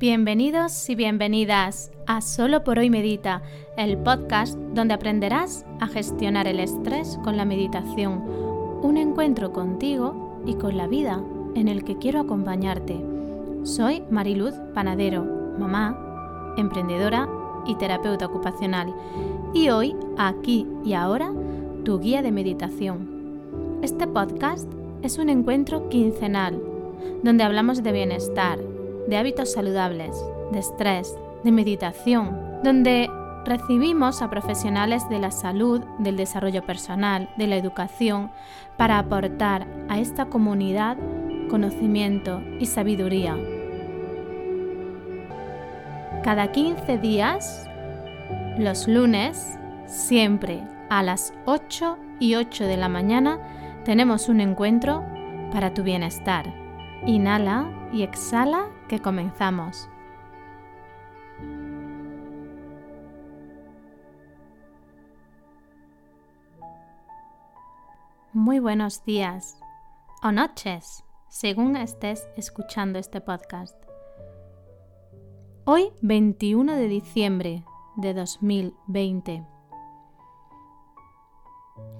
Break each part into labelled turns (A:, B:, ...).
A: Bienvenidos y bienvenidas a Solo por hoy Medita, el podcast donde aprenderás a gestionar el estrés con la meditación, un encuentro contigo y con la vida en el que quiero acompañarte. Soy Mariluz Panadero, mamá, emprendedora y terapeuta ocupacional, y hoy, aquí y ahora, tu guía de meditación. Este podcast es un encuentro quincenal donde hablamos de bienestar, de hábitos saludables, de estrés, de meditación, donde recibimos a profesionales de la salud, del desarrollo personal, de la educación, para aportar a esta comunidad conocimiento y sabiduría. Cada 15 días, los lunes, siempre a las 8 y 8 de la mañana, tenemos un encuentro para tu bienestar. Inhala y exhala que comenzamos. Muy buenos días o noches, según estés escuchando este podcast. Hoy 21 de diciembre de 2020.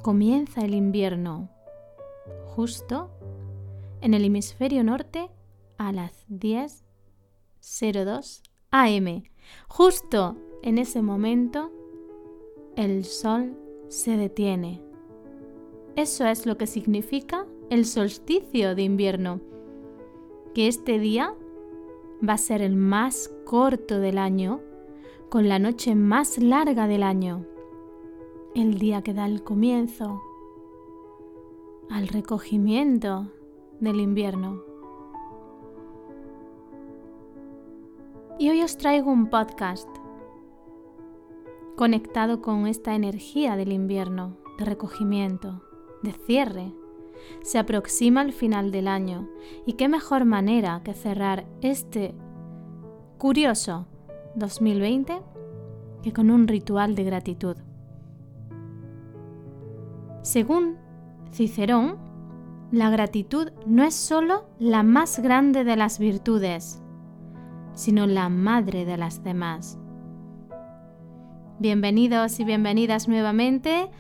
A: Comienza el invierno, justo en el hemisferio norte a las 10.02 am. Justo en ese momento, el sol se detiene. Eso es lo que significa el solsticio de invierno, que este día va a ser el más corto del año, con la noche más larga del año, el día que da el comienzo al recogimiento del invierno. Y hoy os traigo un podcast conectado con esta energía del invierno, de recogimiento, de cierre. Se aproxima el final del año y qué mejor manera que cerrar este curioso 2020 que con un ritual de gratitud. Según Cicerón, la gratitud no es sólo la más grande de las virtudes, sino la madre de las demás. Bienvenidos y bienvenidas nuevamente.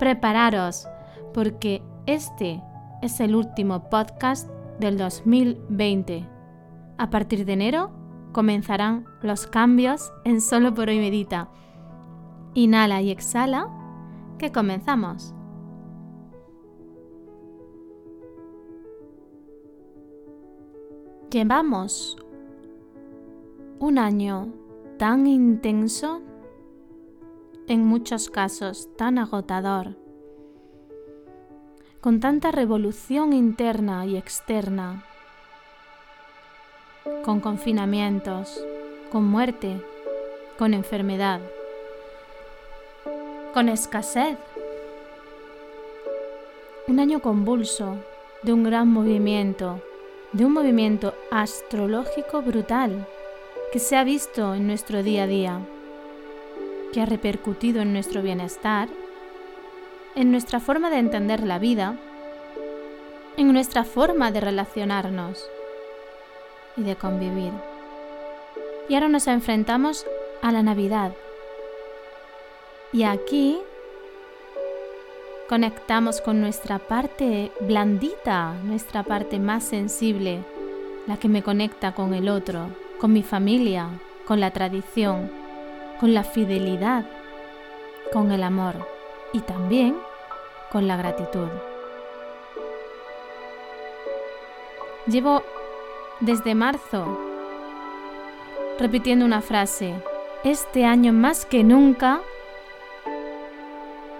A: Prepararos porque este es el último podcast del 2020. A partir de enero comenzarán los cambios en Solo por hoy medita. Inhala y exhala, que comenzamos. Llevamos un año tan intenso, en muchos casos tan agotador, con tanta revolución interna y externa, con confinamientos, con muerte, con enfermedad, con escasez. Un año convulso de un gran movimiento de un movimiento astrológico brutal que se ha visto en nuestro día a día, que ha repercutido en nuestro bienestar, en nuestra forma de entender la vida, en nuestra forma de relacionarnos y de convivir. Y ahora nos enfrentamos a la Navidad. Y aquí Conectamos con nuestra parte blandita, nuestra parte más sensible, la que me conecta con el otro, con mi familia, con la tradición, con la fidelidad, con el amor y también con la gratitud. Llevo desde marzo repitiendo una frase, este año más que nunca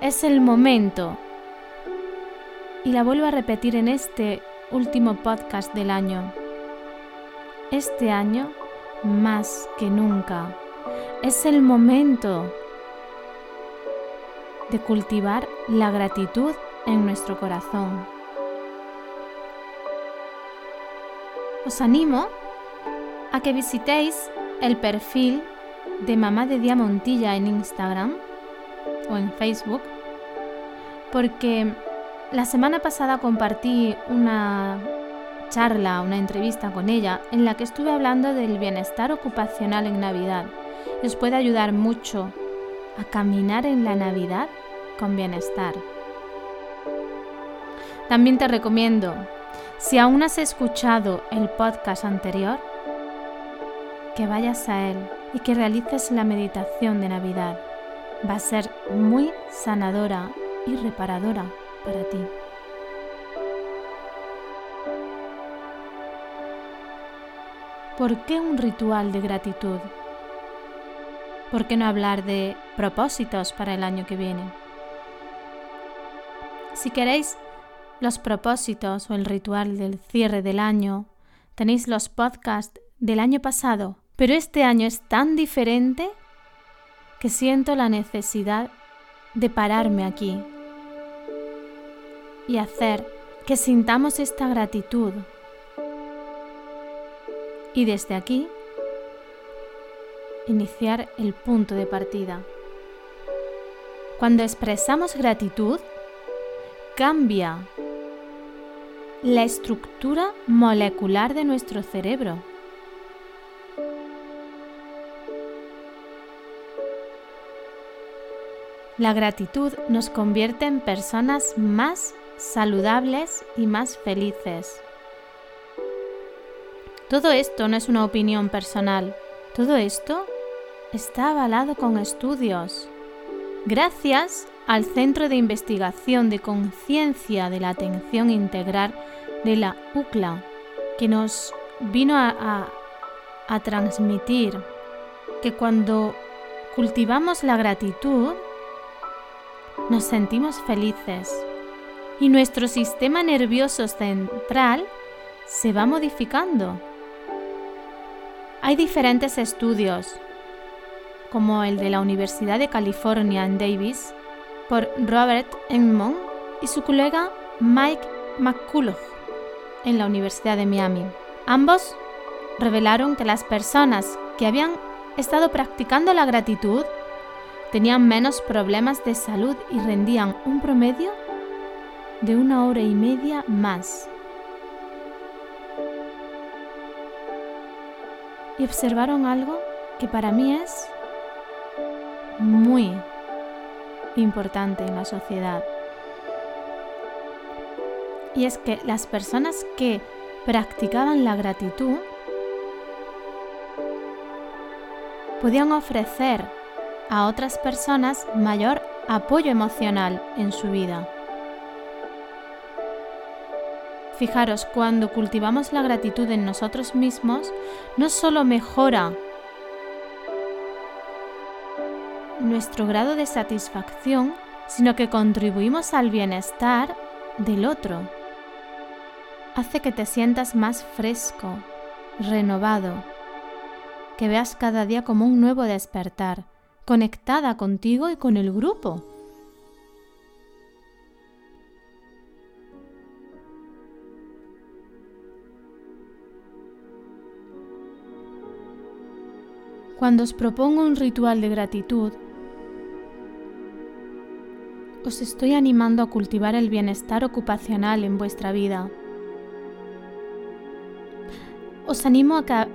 A: es el momento. Y la vuelvo a repetir en este último podcast del año. Este año, más que nunca, es el momento de cultivar la gratitud en nuestro corazón. Os animo a que visitéis el perfil de Mamá de Diamontilla en Instagram o en Facebook porque la semana pasada compartí una charla, una entrevista con ella en la que estuve hablando del bienestar ocupacional en Navidad. os puede ayudar mucho a caminar en la Navidad con bienestar. También te recomiendo, si aún has escuchado el podcast anterior, que vayas a él y que realices la meditación de Navidad. Va a ser muy sanadora y reparadora para ti. ¿Por qué un ritual de gratitud? ¿Por qué no hablar de propósitos para el año que viene? Si queréis los propósitos o el ritual del cierre del año, tenéis los podcasts del año pasado, pero este año es tan diferente que siento la necesidad de pararme aquí y hacer que sintamos esta gratitud. Y desde aquí, iniciar el punto de partida. Cuando expresamos gratitud, cambia la estructura molecular de nuestro cerebro. La gratitud nos convierte en personas más saludables y más felices. Todo esto no es una opinión personal, todo esto está avalado con estudios. Gracias al Centro de Investigación de Conciencia de la Atención Integral de la UCLA, que nos vino a, a transmitir que cuando cultivamos la gratitud, nos sentimos felices y nuestro sistema nervioso central se va modificando. Hay diferentes estudios, como el de la Universidad de California en Davis, por Robert Enmond y su colega Mike McCullough en la Universidad de Miami. Ambos revelaron que las personas que habían estado practicando la gratitud tenían menos problemas de salud y rendían un promedio de una hora y media más. Y observaron algo que para mí es muy importante en la sociedad. Y es que las personas que practicaban la gratitud podían ofrecer a otras personas mayor apoyo emocional en su vida. Fijaros, cuando cultivamos la gratitud en nosotros mismos, no solo mejora nuestro grado de satisfacción, sino que contribuimos al bienestar del otro. Hace que te sientas más fresco, renovado, que veas cada día como un nuevo despertar, conectada contigo y con el grupo. Cuando os propongo un ritual de gratitud, os estoy animando a cultivar el bienestar ocupacional en vuestra vida. Os animo a que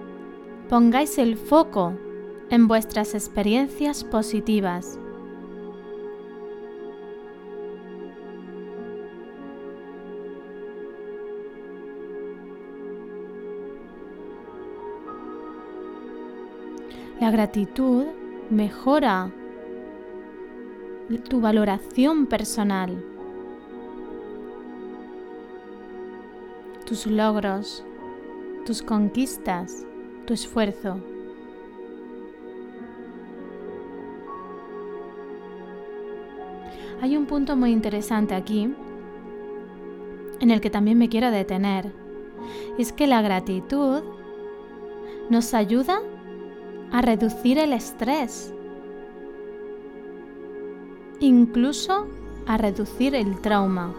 A: pongáis el foco en vuestras experiencias positivas. La gratitud mejora tu valoración personal, tus logros, tus conquistas, tu esfuerzo. Hay un punto muy interesante aquí en el que también me quiero detener. Es que la gratitud nos ayuda a reducir el estrés, incluso a reducir el trauma.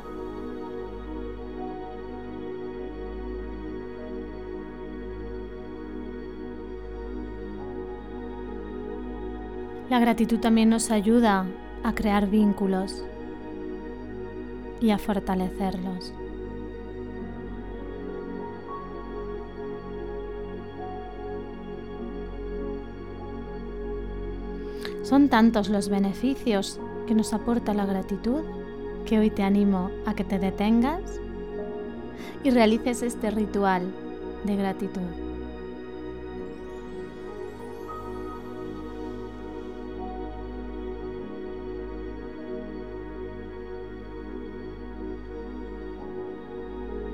A: La gratitud también nos ayuda a crear vínculos y a fortalecerlos. Son tantos los beneficios que nos aporta la gratitud que hoy te animo a que te detengas y realices este ritual de gratitud.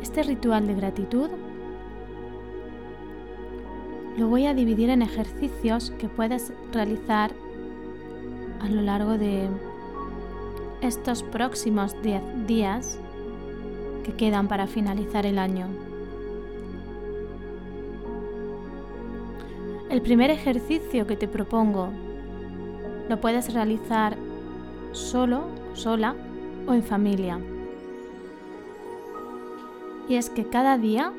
A: Este ritual de gratitud lo voy a dividir en ejercicios que puedes realizar a lo largo de estos próximos 10 días que quedan para finalizar el año. El primer ejercicio que te propongo lo puedes realizar solo, sola o en familia. Y es que cada día,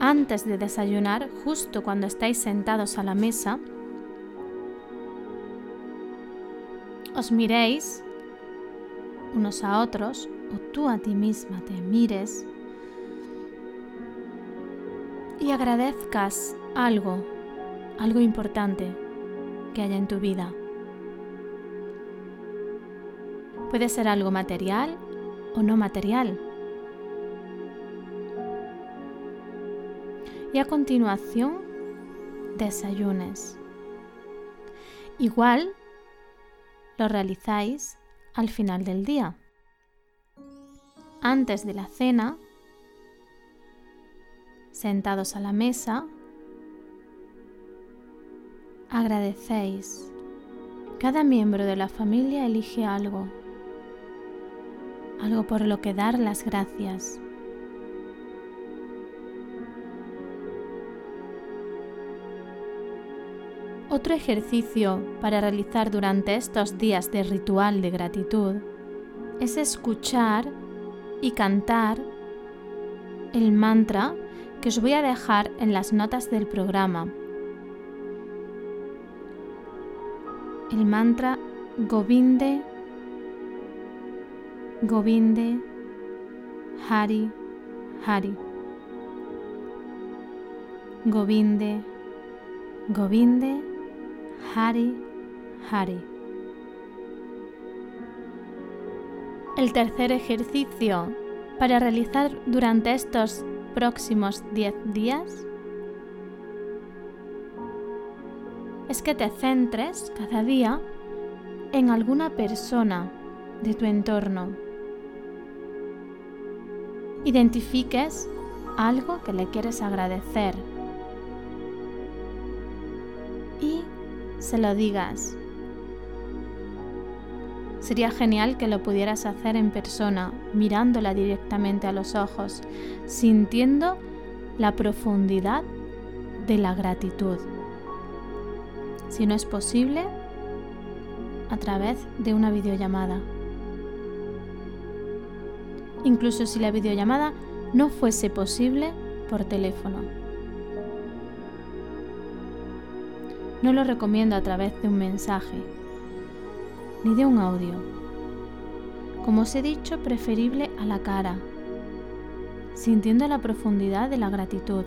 A: antes de desayunar, justo cuando estáis sentados a la mesa, os miréis unos a otros o tú a ti misma te mires y agradezcas algo, algo importante que haya en tu vida. Puede ser algo material o no material. Y a continuación, desayunes. Igual lo realizáis al final del día. Antes de la cena, sentados a la mesa, agradecéis. Cada miembro de la familia elige algo, algo por lo que dar las gracias. Otro ejercicio para realizar durante estos días de ritual de gratitud es escuchar y cantar el mantra que os voy a dejar en las notas del programa. El mantra Govinde, Govinde, Hari, Hari. Govinde, Govinde, Hari Hari. El tercer ejercicio para realizar durante estos próximos 10 días es que te centres cada día en alguna persona de tu entorno. Identifiques algo que le quieres agradecer se lo digas. Sería genial que lo pudieras hacer en persona, mirándola directamente a los ojos, sintiendo la profundidad de la gratitud. Si no es posible, a través de una videollamada. Incluso si la videollamada no fuese posible por teléfono. No lo recomiendo a través de un mensaje ni de un audio. Como os he dicho, preferible a la cara, sintiendo la profundidad de la gratitud,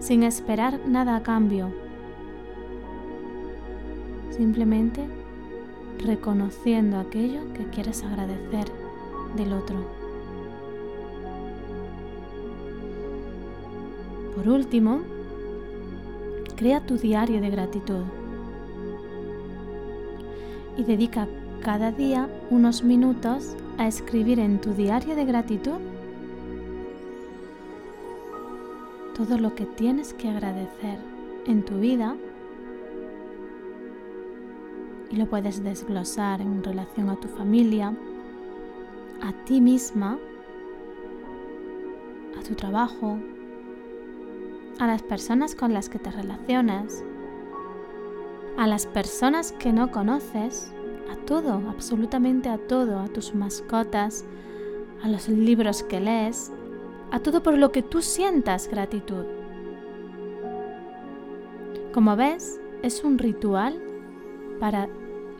A: sin esperar nada a cambio, simplemente reconociendo aquello que quieres agradecer del otro. Por último, Crea tu diario de gratitud. Y dedica cada día unos minutos a escribir en tu diario de gratitud todo lo que tienes que agradecer en tu vida. Y lo puedes desglosar en relación a tu familia, a ti misma, a tu trabajo, a las personas con las que te relacionas, a las personas que no conoces, a todo, absolutamente a todo, a tus mascotas, a los libros que lees, a todo por lo que tú sientas gratitud. Como ves, es un ritual para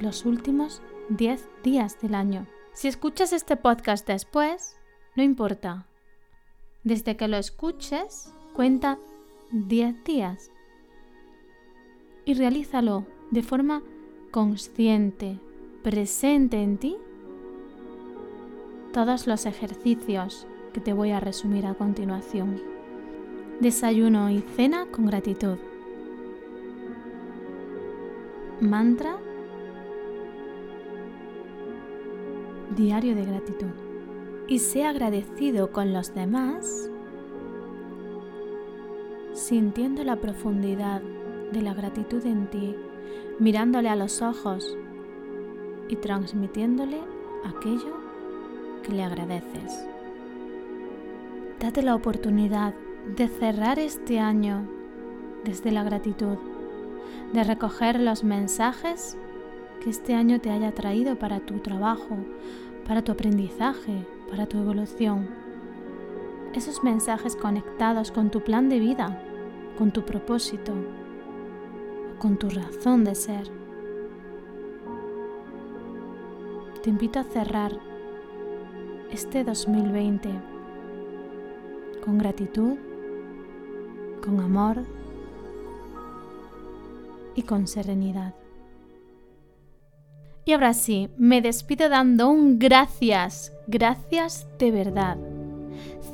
A: los últimos 10 días del año. Si escuchas este podcast después, no importa. Desde que lo escuches, cuenta 10 días. y realízalo de forma consciente, presente en ti, todos los ejercicios que te voy a resumir a continuación. Desayuno y cena con gratitud. Mantra. Diario de gratitud. Y sé agradecido con los demás sintiendo la profundidad de la gratitud en ti, mirándole a los ojos y transmitiéndole aquello que le agradeces. Date la oportunidad de cerrar este año desde la gratitud, de recoger los mensajes que este año te haya traído para tu trabajo, para tu aprendizaje, para tu evolución. Esos mensajes conectados con tu plan de vida, con tu propósito, con tu razón de ser. Te invito a cerrar este 2020 con gratitud, con amor y con serenidad. Y ahora sí, me despido dando un gracias, gracias de verdad.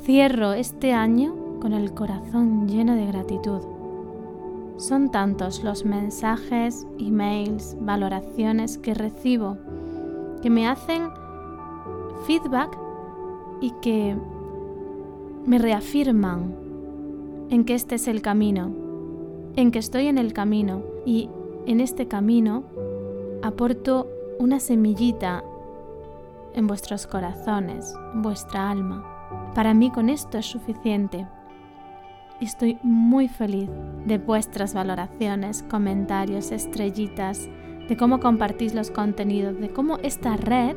A: Cierro este año con el corazón lleno de gratitud. Son tantos los mensajes, emails, valoraciones que recibo que me hacen feedback y que me reafirman en que este es el camino, en que estoy en el camino y en este camino aporto una semillita en vuestros corazones, en vuestra alma. Para mí con esto es suficiente Estoy muy feliz de vuestras valoraciones, comentarios, estrellitas, de cómo compartís los contenidos, de cómo esta red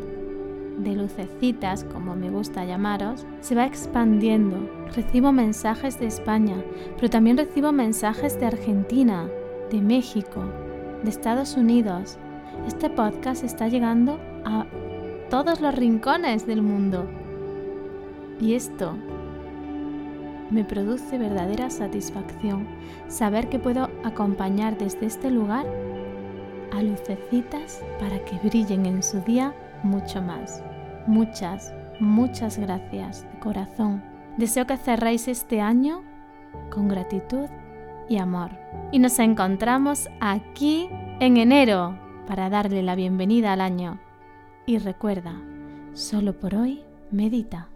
A: de lucecitas, como me gusta llamaros, se va expandiendo. Recibo mensajes de España, pero también recibo mensajes de Argentina, de México, de Estados Unidos. Este podcast está llegando a todos los rincones del mundo. Y esto me produce verdadera satisfacción saber que puedo acompañar desde este lugar a lucecitas para que brillen en su día mucho más. Muchas, muchas gracias de corazón. Deseo que cerréis este año con gratitud y amor. Y nos encontramos aquí en enero para darle la bienvenida al año. Y recuerda, solo por hoy medita.